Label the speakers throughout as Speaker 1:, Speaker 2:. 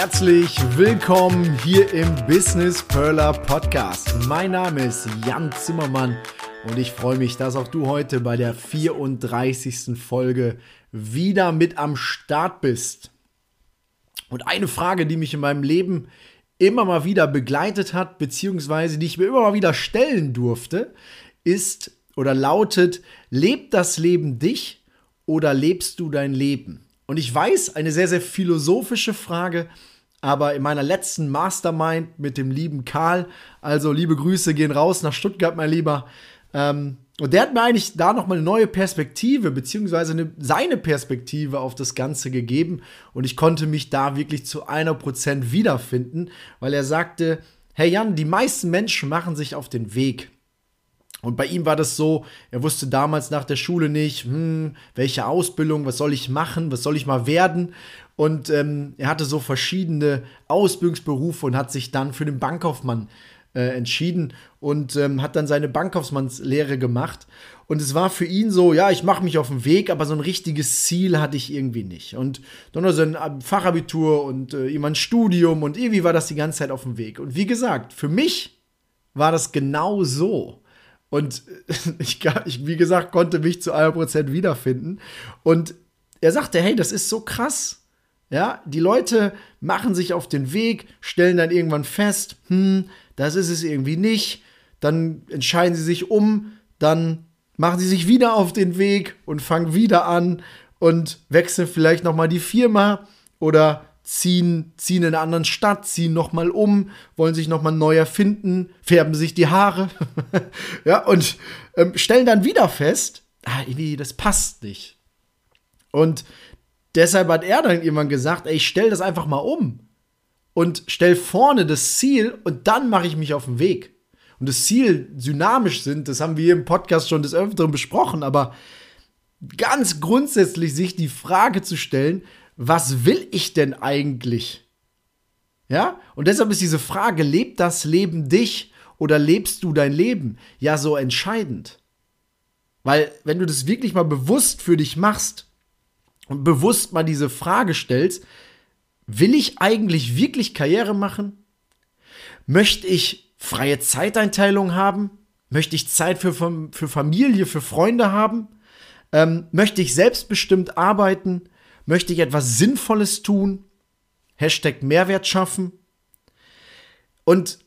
Speaker 1: Herzlich willkommen hier im Business Perler Podcast. Mein Name ist Jan Zimmermann und ich freue mich, dass auch du heute bei der 34. Folge wieder mit am Start bist. Und eine Frage, die mich in meinem Leben immer mal wieder begleitet hat, beziehungsweise die ich mir immer mal wieder stellen durfte, ist oder lautet, lebt das Leben dich oder lebst du dein Leben? Und ich weiß, eine sehr, sehr philosophische Frage, aber in meiner letzten Mastermind mit dem lieben Karl, also liebe Grüße gehen raus nach Stuttgart, mein Lieber. Ähm, und der hat mir eigentlich da nochmal eine neue Perspektive, beziehungsweise eine, seine Perspektive auf das Ganze gegeben. Und ich konnte mich da wirklich zu einer Prozent wiederfinden, weil er sagte, hey Jan, die meisten Menschen machen sich auf den Weg. Und bei ihm war das so, er wusste damals nach der Schule nicht, hm, welche Ausbildung, was soll ich machen, was soll ich mal werden. Und ähm, er hatte so verschiedene Ausbildungsberufe und hat sich dann für den Bankkaufmann äh, entschieden und ähm, hat dann seine Bankkaufmannslehre gemacht. Und es war für ihn so, ja, ich mache mich auf den Weg, aber so ein richtiges Ziel hatte ich irgendwie nicht. Und dann noch so ein Fachabitur und äh, immer ein Studium und irgendwie war das die ganze Zeit auf dem Weg. Und wie gesagt, für mich war das genau so. Und ich, ich, wie gesagt, konnte mich zu 100% wiederfinden. Und er sagte, hey, das ist so krass. Ja, die Leute machen sich auf den Weg, stellen dann irgendwann fest, hm, das ist es irgendwie nicht. Dann entscheiden sie sich um, dann machen sie sich wieder auf den Weg und fangen wieder an und wechseln vielleicht noch mal die Firma oder ziehen, ziehen in einer anderen Stadt, ziehen noch mal um, wollen sich noch mal neu erfinden, färben sich die Haare, ja und ähm, stellen dann wieder fest, ah, irgendwie das passt nicht. Und Deshalb hat er dann irgendwann gesagt, ey, ich stell das einfach mal um und stell vorne das Ziel und dann mache ich mich auf den Weg. Und das Ziel dynamisch sind, das haben wir im Podcast schon des Öfteren besprochen, aber ganz grundsätzlich sich die Frage zu stellen, was will ich denn eigentlich? Ja? Und deshalb ist diese Frage, lebt das Leben dich oder lebst du dein Leben? Ja, so entscheidend. Weil, wenn du das wirklich mal bewusst für dich machst, bewusst mal diese Frage stellst, will ich eigentlich wirklich Karriere machen? Möchte ich freie Zeiteinteilung haben? Möchte ich Zeit für, für Familie, für Freunde haben? Ähm, möchte ich selbstbestimmt arbeiten? Möchte ich etwas Sinnvolles tun? Hashtag Mehrwert schaffen? Und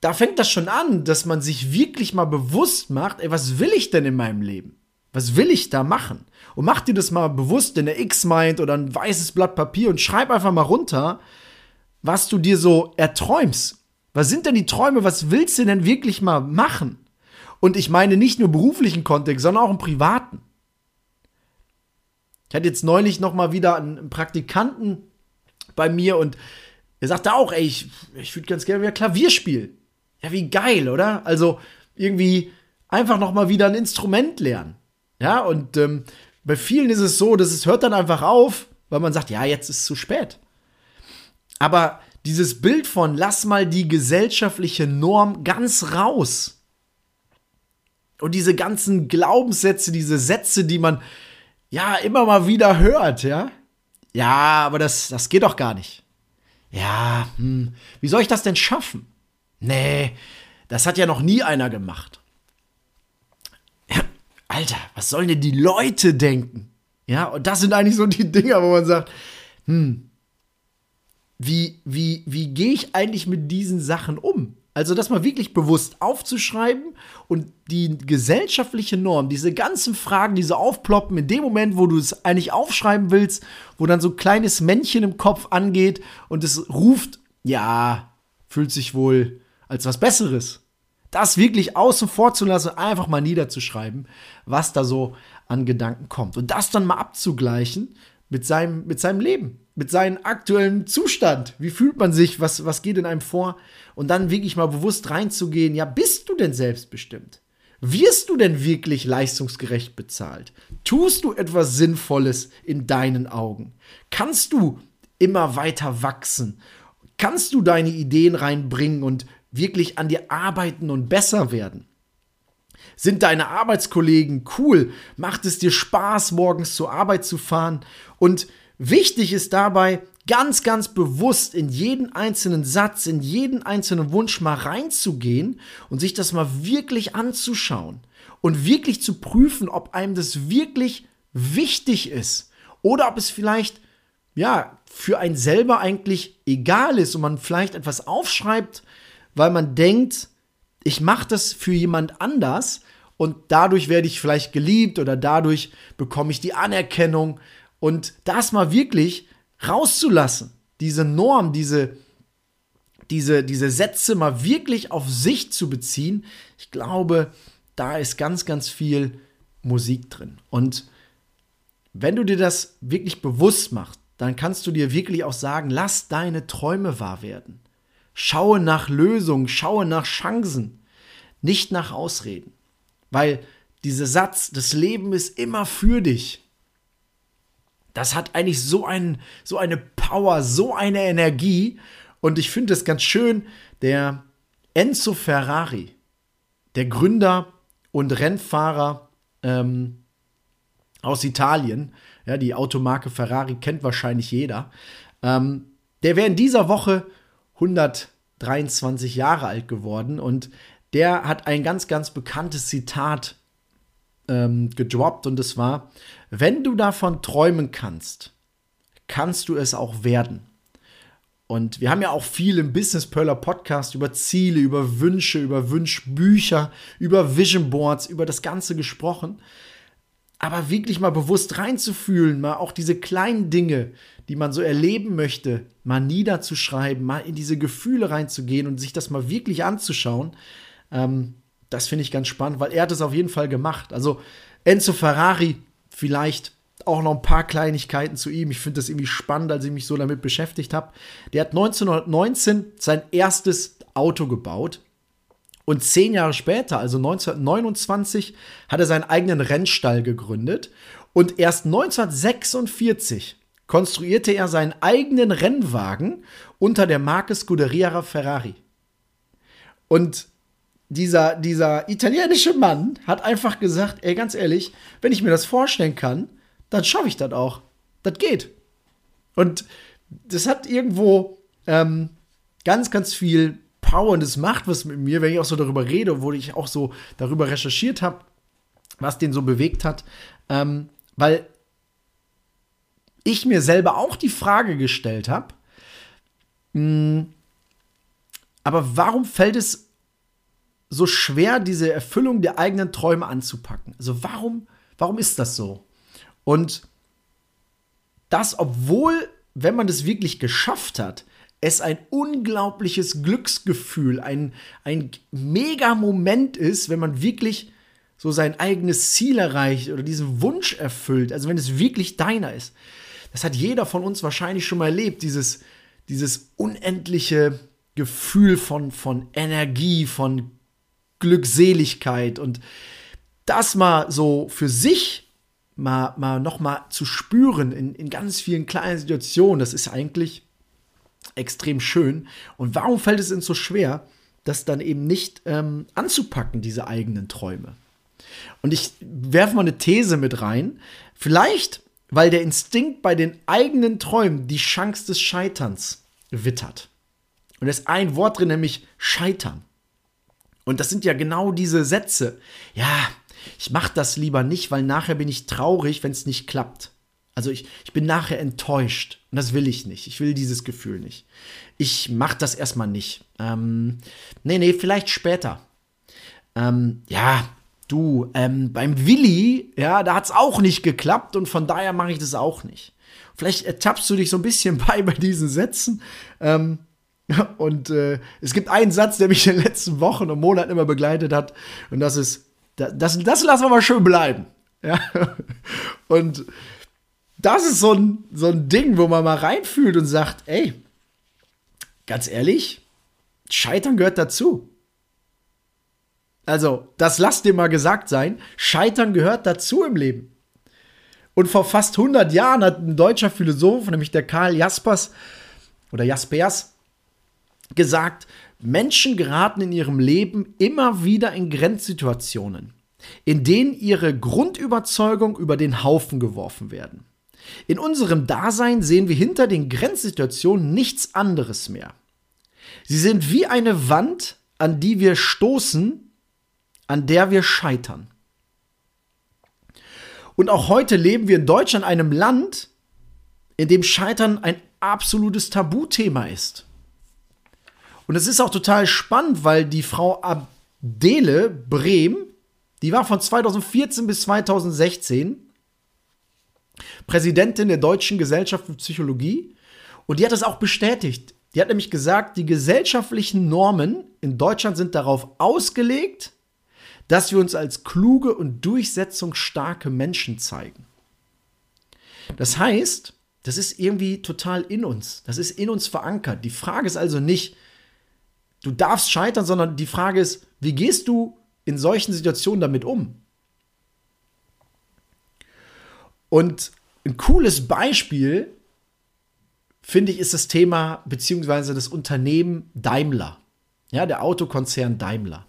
Speaker 1: da fängt das schon an, dass man sich wirklich mal bewusst macht, ey, was will ich denn in meinem Leben? Was will ich da machen? Und mach dir das mal bewusst in der X-Mind oder ein weißes Blatt Papier und schreib einfach mal runter, was du dir so erträumst. Was sind denn die Träume? Was willst du denn wirklich mal machen? Und ich meine nicht nur beruflichen Kontext, sondern auch im privaten. Ich hatte jetzt neulich noch mal wieder einen Praktikanten bei mir und er sagte auch, ey, ich, ich würde ganz gerne wieder Klavier spielen. Ja, wie geil, oder? Also irgendwie einfach noch mal wieder ein Instrument lernen. Ja, und ähm, bei vielen ist es so, dass es hört dann einfach auf, weil man sagt, ja, jetzt ist es zu spät. Aber dieses Bild von lass mal die gesellschaftliche Norm ganz raus. Und diese ganzen Glaubenssätze, diese Sätze, die man ja immer mal wieder hört, ja. Ja, aber das, das geht doch gar nicht. Ja, hm, wie soll ich das denn schaffen? Nee, das hat ja noch nie einer gemacht. Alter, was sollen denn die Leute denken? Ja, und das sind eigentlich so die Dinger, wo man sagt, hm, wie, wie, wie gehe ich eigentlich mit diesen Sachen um? Also das mal wirklich bewusst aufzuschreiben und die gesellschaftliche Norm, diese ganzen Fragen, die so aufploppen, in dem Moment, wo du es eigentlich aufschreiben willst, wo dann so ein kleines Männchen im Kopf angeht und es ruft, ja, fühlt sich wohl als was Besseres das wirklich außen vor zu lassen, einfach mal niederzuschreiben, was da so an Gedanken kommt. Und das dann mal abzugleichen mit seinem, mit seinem Leben, mit seinem aktuellen Zustand. Wie fühlt man sich? Was, was geht in einem vor? Und dann wirklich mal bewusst reinzugehen, ja, bist du denn selbstbestimmt? Wirst du denn wirklich leistungsgerecht bezahlt? Tust du etwas Sinnvolles in deinen Augen? Kannst du immer weiter wachsen? Kannst du deine Ideen reinbringen und wirklich an dir arbeiten und besser werden? Sind deine Arbeitskollegen cool? Macht es dir Spaß, morgens zur Arbeit zu fahren? Und wichtig ist dabei, ganz, ganz bewusst in jeden einzelnen Satz, in jeden einzelnen Wunsch mal reinzugehen und sich das mal wirklich anzuschauen und wirklich zu prüfen, ob einem das wirklich wichtig ist oder ob es vielleicht ja für einen selber eigentlich egal ist und man vielleicht etwas aufschreibt, weil man denkt, ich mache das für jemand anders und dadurch werde ich vielleicht geliebt oder dadurch bekomme ich die Anerkennung und das mal wirklich rauszulassen, diese Norm, diese, diese, diese Sätze mal wirklich auf sich zu beziehen, ich glaube, da ist ganz, ganz viel Musik drin. Und wenn du dir das wirklich bewusst machst, dann kannst du dir wirklich auch sagen, lass deine Träume wahr werden. Schaue nach Lösungen, schaue nach Chancen, nicht nach Ausreden. Weil dieser Satz, das Leben ist immer für dich, das hat eigentlich so, ein, so eine Power, so eine Energie. Und ich finde es ganz schön, der Enzo Ferrari, der Gründer und Rennfahrer ähm, aus Italien, ja, die Automarke Ferrari kennt wahrscheinlich jeder, ähm, der wäre in dieser Woche 123 Jahre alt geworden und der hat ein ganz, ganz bekanntes Zitat ähm, gedroppt und es war, wenn du davon träumen kannst, kannst du es auch werden. Und wir haben ja auch viel im Business Perler Podcast über Ziele, über Wünsche, über Wünschbücher, über Vision Boards, über das Ganze gesprochen. Aber wirklich mal bewusst reinzufühlen, mal auch diese kleinen Dinge, die man so erleben möchte, mal niederzuschreiben, mal in diese Gefühle reinzugehen und sich das mal wirklich anzuschauen, ähm, das finde ich ganz spannend, weil er hat es auf jeden Fall gemacht. Also Enzo Ferrari, vielleicht auch noch ein paar Kleinigkeiten zu ihm. Ich finde das irgendwie spannend, als ich mich so damit beschäftigt habe. Der hat 1919 sein erstes Auto gebaut. Und zehn Jahre später, also 1929, hat er seinen eigenen Rennstall gegründet. Und erst 1946 konstruierte er seinen eigenen Rennwagen unter der Marke Scuderia Ferrari. Und dieser, dieser italienische Mann hat einfach gesagt, ey, ganz ehrlich, wenn ich mir das vorstellen kann, dann schaffe ich das auch. Das geht. Und das hat irgendwo ähm, ganz, ganz viel Power und das macht was mit mir, wenn ich auch so darüber rede, wo ich auch so darüber recherchiert habe, was den so bewegt hat. Ähm, weil ich mir selber auch die Frage gestellt habe, hm, aber warum fällt es so schwer, diese Erfüllung der eigenen Träume anzupacken? Also warum, warum ist das so? Und das, obwohl, wenn man das wirklich geschafft hat, es ein unglaubliches Glücksgefühl, ein, ein mega Moment ist, wenn man wirklich so sein eigenes Ziel erreicht oder diesen Wunsch erfüllt, also wenn es wirklich deiner ist. Das hat jeder von uns wahrscheinlich schon mal erlebt, dieses, dieses unendliche Gefühl von, von Energie, von Glückseligkeit und das mal so für sich mal, mal noch mal zu spüren in, in ganz vielen kleinen Situationen, das ist eigentlich extrem schön. Und warum fällt es uns so schwer, das dann eben nicht ähm, anzupacken, diese eigenen Träume? Und ich werfe mal eine These mit rein. Vielleicht, weil der Instinkt bei den eigenen Träumen die Chance des Scheiterns wittert. Und da ist ein Wort drin, nämlich Scheitern. Und das sind ja genau diese Sätze. Ja, ich mache das lieber nicht, weil nachher bin ich traurig, wenn es nicht klappt. Also ich, ich bin nachher enttäuscht und das will ich nicht. Ich will dieses Gefühl nicht. Ich mache das erstmal nicht. Ähm, nee, nee, vielleicht später. Ähm, ja, du, ähm, beim Willi, ja, da hat es auch nicht geklappt und von daher mache ich das auch nicht. Vielleicht ertappst du dich so ein bisschen bei bei diesen Sätzen. Ähm, und äh, es gibt einen Satz, der mich in den letzten Wochen und Monaten immer begleitet hat. Und das ist, das, das lassen wir mal schön bleiben. Ja? Und das ist so ein, so ein Ding, wo man mal reinfühlt und sagt, ey, ganz ehrlich, Scheitern gehört dazu. Also, das lasst dir mal gesagt sein, Scheitern gehört dazu im Leben. Und vor fast 100 Jahren hat ein deutscher Philosoph, nämlich der Karl Jaspers oder Jaspers, gesagt, Menschen geraten in ihrem Leben immer wieder in Grenzsituationen, in denen ihre Grundüberzeugung über den Haufen geworfen werden. In unserem Dasein sehen wir hinter den Grenzsituationen nichts anderes mehr. Sie sind wie eine Wand, an die wir stoßen, an der wir scheitern. Und auch heute leben wir in Deutschland, einem Land, in dem Scheitern ein absolutes Tabuthema ist. Und es ist auch total spannend, weil die Frau Adele Brehm, die war von 2014 bis 2016 Präsidentin der Deutschen Gesellschaft für Psychologie. Und die hat das auch bestätigt. Die hat nämlich gesagt, die gesellschaftlichen Normen in Deutschland sind darauf ausgelegt, dass wir uns als kluge und durchsetzungsstarke Menschen zeigen. Das heißt, das ist irgendwie total in uns. Das ist in uns verankert. Die Frage ist also nicht, du darfst scheitern, sondern die Frage ist, wie gehst du in solchen Situationen damit um? Und ein cooles Beispiel, finde ich, ist das Thema beziehungsweise das Unternehmen Daimler. Ja, der Autokonzern Daimler.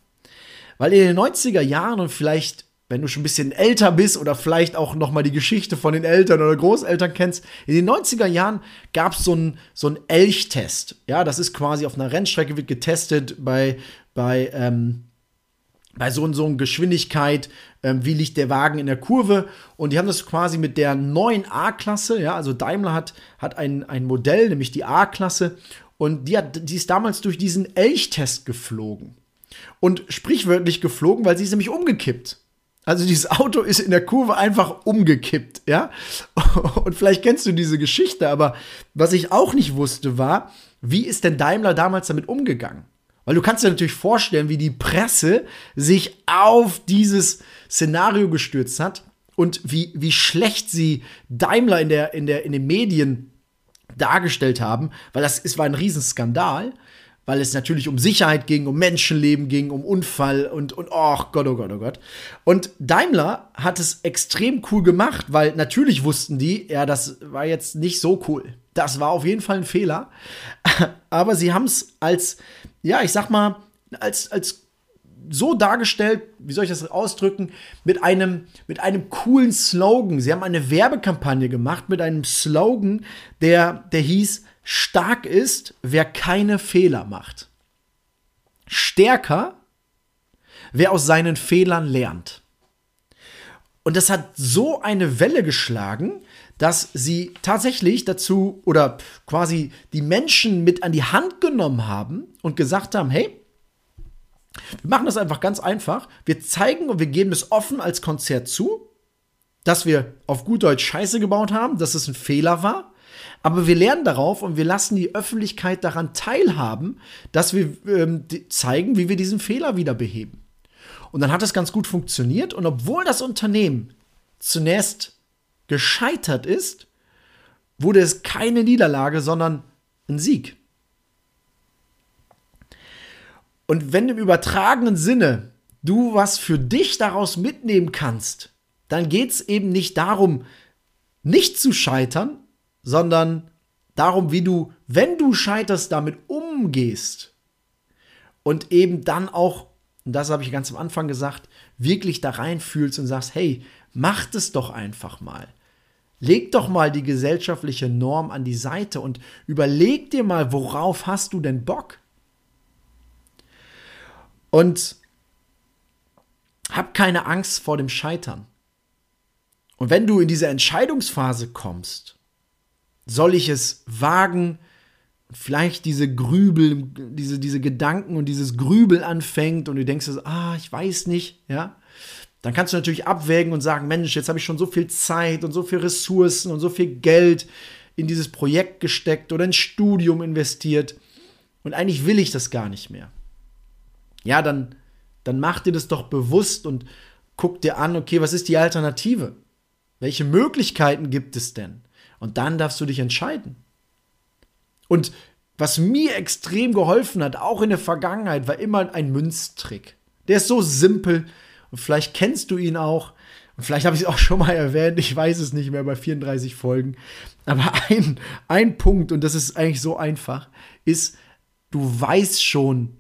Speaker 1: Weil in den 90er Jahren und vielleicht, wenn du schon ein bisschen älter bist oder vielleicht auch noch mal die Geschichte von den Eltern oder Großeltern kennst, in den 90er Jahren gab es so einen so Elchtest. Ja, das ist quasi auf einer Rennstrecke wird getestet bei, bei ähm, bei so und so einer Geschwindigkeit, ähm, wie liegt der Wagen in der Kurve. Und die haben das quasi mit der neuen A-Klasse, ja, also Daimler hat, hat ein, ein Modell, nämlich die A-Klasse, und die, hat, die ist damals durch diesen Elchtest geflogen. Und sprichwörtlich geflogen, weil sie ist nämlich umgekippt. Also dieses Auto ist in der Kurve einfach umgekippt, ja. Und vielleicht kennst du diese Geschichte, aber was ich auch nicht wusste war, wie ist denn Daimler damals damit umgegangen? Weil du kannst dir natürlich vorstellen, wie die Presse sich auf dieses Szenario gestürzt hat und wie, wie schlecht sie Daimler in, der, in, der, in den Medien dargestellt haben, weil das es war ein Riesenskandal, weil es natürlich um Sicherheit ging, um Menschenleben ging, um Unfall und, und oh Gott, oh Gott, oh Gott. Und Daimler hat es extrem cool gemacht, weil natürlich wussten die, ja, das war jetzt nicht so cool. Das war auf jeden Fall ein Fehler. Aber sie haben es als ja, ich sag mal, als, als so dargestellt, wie soll ich das ausdrücken, mit einem, mit einem coolen Slogan. Sie haben eine Werbekampagne gemacht mit einem Slogan, der, der hieß, stark ist, wer keine Fehler macht. Stärker, wer aus seinen Fehlern lernt. Und das hat so eine Welle geschlagen, dass sie tatsächlich dazu oder quasi die Menschen mit an die Hand genommen haben und gesagt haben, hey, wir machen das einfach ganz einfach. Wir zeigen und wir geben es offen als Konzert zu, dass wir auf gut Deutsch Scheiße gebaut haben, dass es ein Fehler war. Aber wir lernen darauf und wir lassen die Öffentlichkeit daran teilhaben, dass wir ähm, zeigen, wie wir diesen Fehler wieder beheben. Und dann hat es ganz gut funktioniert. Und obwohl das Unternehmen zunächst gescheitert ist, wurde es keine Niederlage, sondern ein Sieg. Und wenn im übertragenen Sinne du was für dich daraus mitnehmen kannst, dann geht es eben nicht darum, nicht zu scheitern, sondern darum, wie du, wenn du scheiterst, damit umgehst. Und eben dann auch, und das habe ich ganz am Anfang gesagt, wirklich da reinfühlst und sagst, hey, macht es doch einfach mal. Leg doch mal die gesellschaftliche Norm an die Seite und überleg dir mal, worauf hast du denn Bock? Und hab keine Angst vor dem Scheitern. Und wenn du in diese Entscheidungsphase kommst, soll ich es wagen, vielleicht diese Grübel, diese, diese Gedanken und dieses Grübel anfängt und du denkst, ah, ich weiß nicht, ja, dann kannst du natürlich abwägen und sagen, Mensch, jetzt habe ich schon so viel Zeit und so viel Ressourcen und so viel Geld in dieses Projekt gesteckt oder ins Studium investiert und eigentlich will ich das gar nicht mehr. Ja, dann, dann mach dir das doch bewusst und guck dir an, okay, was ist die Alternative? Welche Möglichkeiten gibt es denn? Und dann darfst du dich entscheiden. Und was mir extrem geholfen hat, auch in der Vergangenheit, war immer ein Münztrick. Der ist so simpel und vielleicht kennst du ihn auch. Und vielleicht habe ich es auch schon mal erwähnt, ich weiß es nicht mehr bei 34 Folgen. Aber ein, ein Punkt, und das ist eigentlich so einfach, ist, du weißt schon,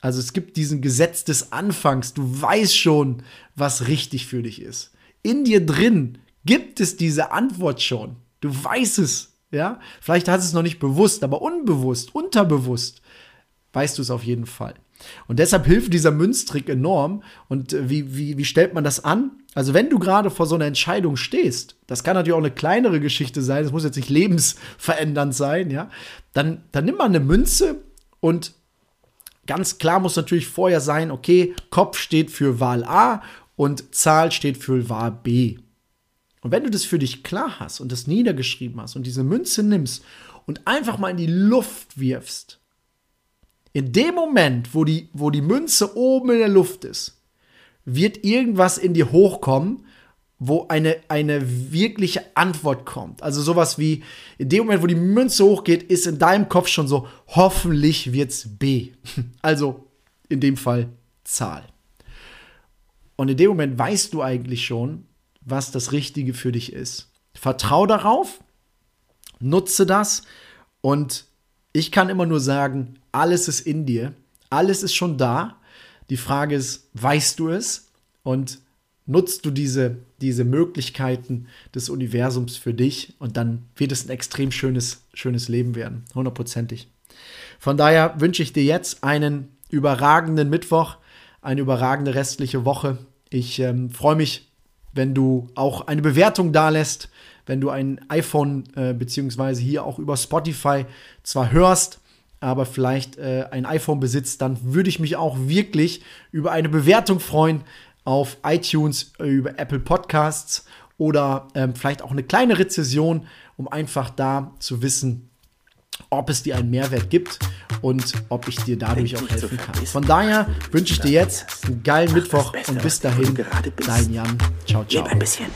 Speaker 1: also es gibt diesen Gesetz des Anfangs, du weißt schon, was richtig für dich ist. In dir drin gibt es diese Antwort schon. Du weißt es, ja? Vielleicht hast du es noch nicht bewusst, aber unbewusst, unterbewusst weißt du es auf jeden Fall. Und deshalb hilft dieser Münztrick enorm. Und äh, wie, wie, wie stellt man das an? Also, wenn du gerade vor so einer Entscheidung stehst, das kann natürlich auch eine kleinere Geschichte sein, das muss jetzt nicht lebensverändernd sein, ja, dann, dann nimm mal eine Münze und ganz klar muss natürlich vorher sein, okay, Kopf steht für Wahl A und Zahl steht für Wahl B. Und wenn du das für dich klar hast und das niedergeschrieben hast und diese Münze nimmst und einfach mal in die Luft wirfst, in dem Moment, wo die, wo die Münze oben in der Luft ist, wird irgendwas in dir hochkommen, wo eine, eine wirkliche Antwort kommt. Also sowas wie, in dem Moment, wo die Münze hochgeht, ist in deinem Kopf schon so, hoffentlich wird's B. Also in dem Fall Zahl. Und in dem Moment weißt du eigentlich schon, was das Richtige für dich ist. Vertrau darauf, nutze das und ich kann immer nur sagen, alles ist in dir, alles ist schon da. Die Frage ist, weißt du es und nutzt du diese, diese Möglichkeiten des Universums für dich und dann wird es ein extrem schönes, schönes Leben werden, hundertprozentig. Von daher wünsche ich dir jetzt einen überragenden Mittwoch, eine überragende restliche Woche. Ich ähm, freue mich, wenn du auch eine Bewertung da lässt, wenn du ein iPhone äh, beziehungsweise hier auch über Spotify zwar hörst, aber vielleicht äh, ein iPhone besitzt, dann würde ich mich auch wirklich über eine Bewertung freuen auf iTunes, äh, über Apple Podcasts oder ähm, vielleicht auch eine kleine Rezession, um einfach da zu wissen, ob es dir einen Mehrwert gibt und ob ich dir dadurch auch helfen kann. Von daher wünsche ich dir jetzt einen geilen Mittwoch und bis dahin, dein Jan. Ciao, ciao.
Speaker 2: Leb ein bisschen.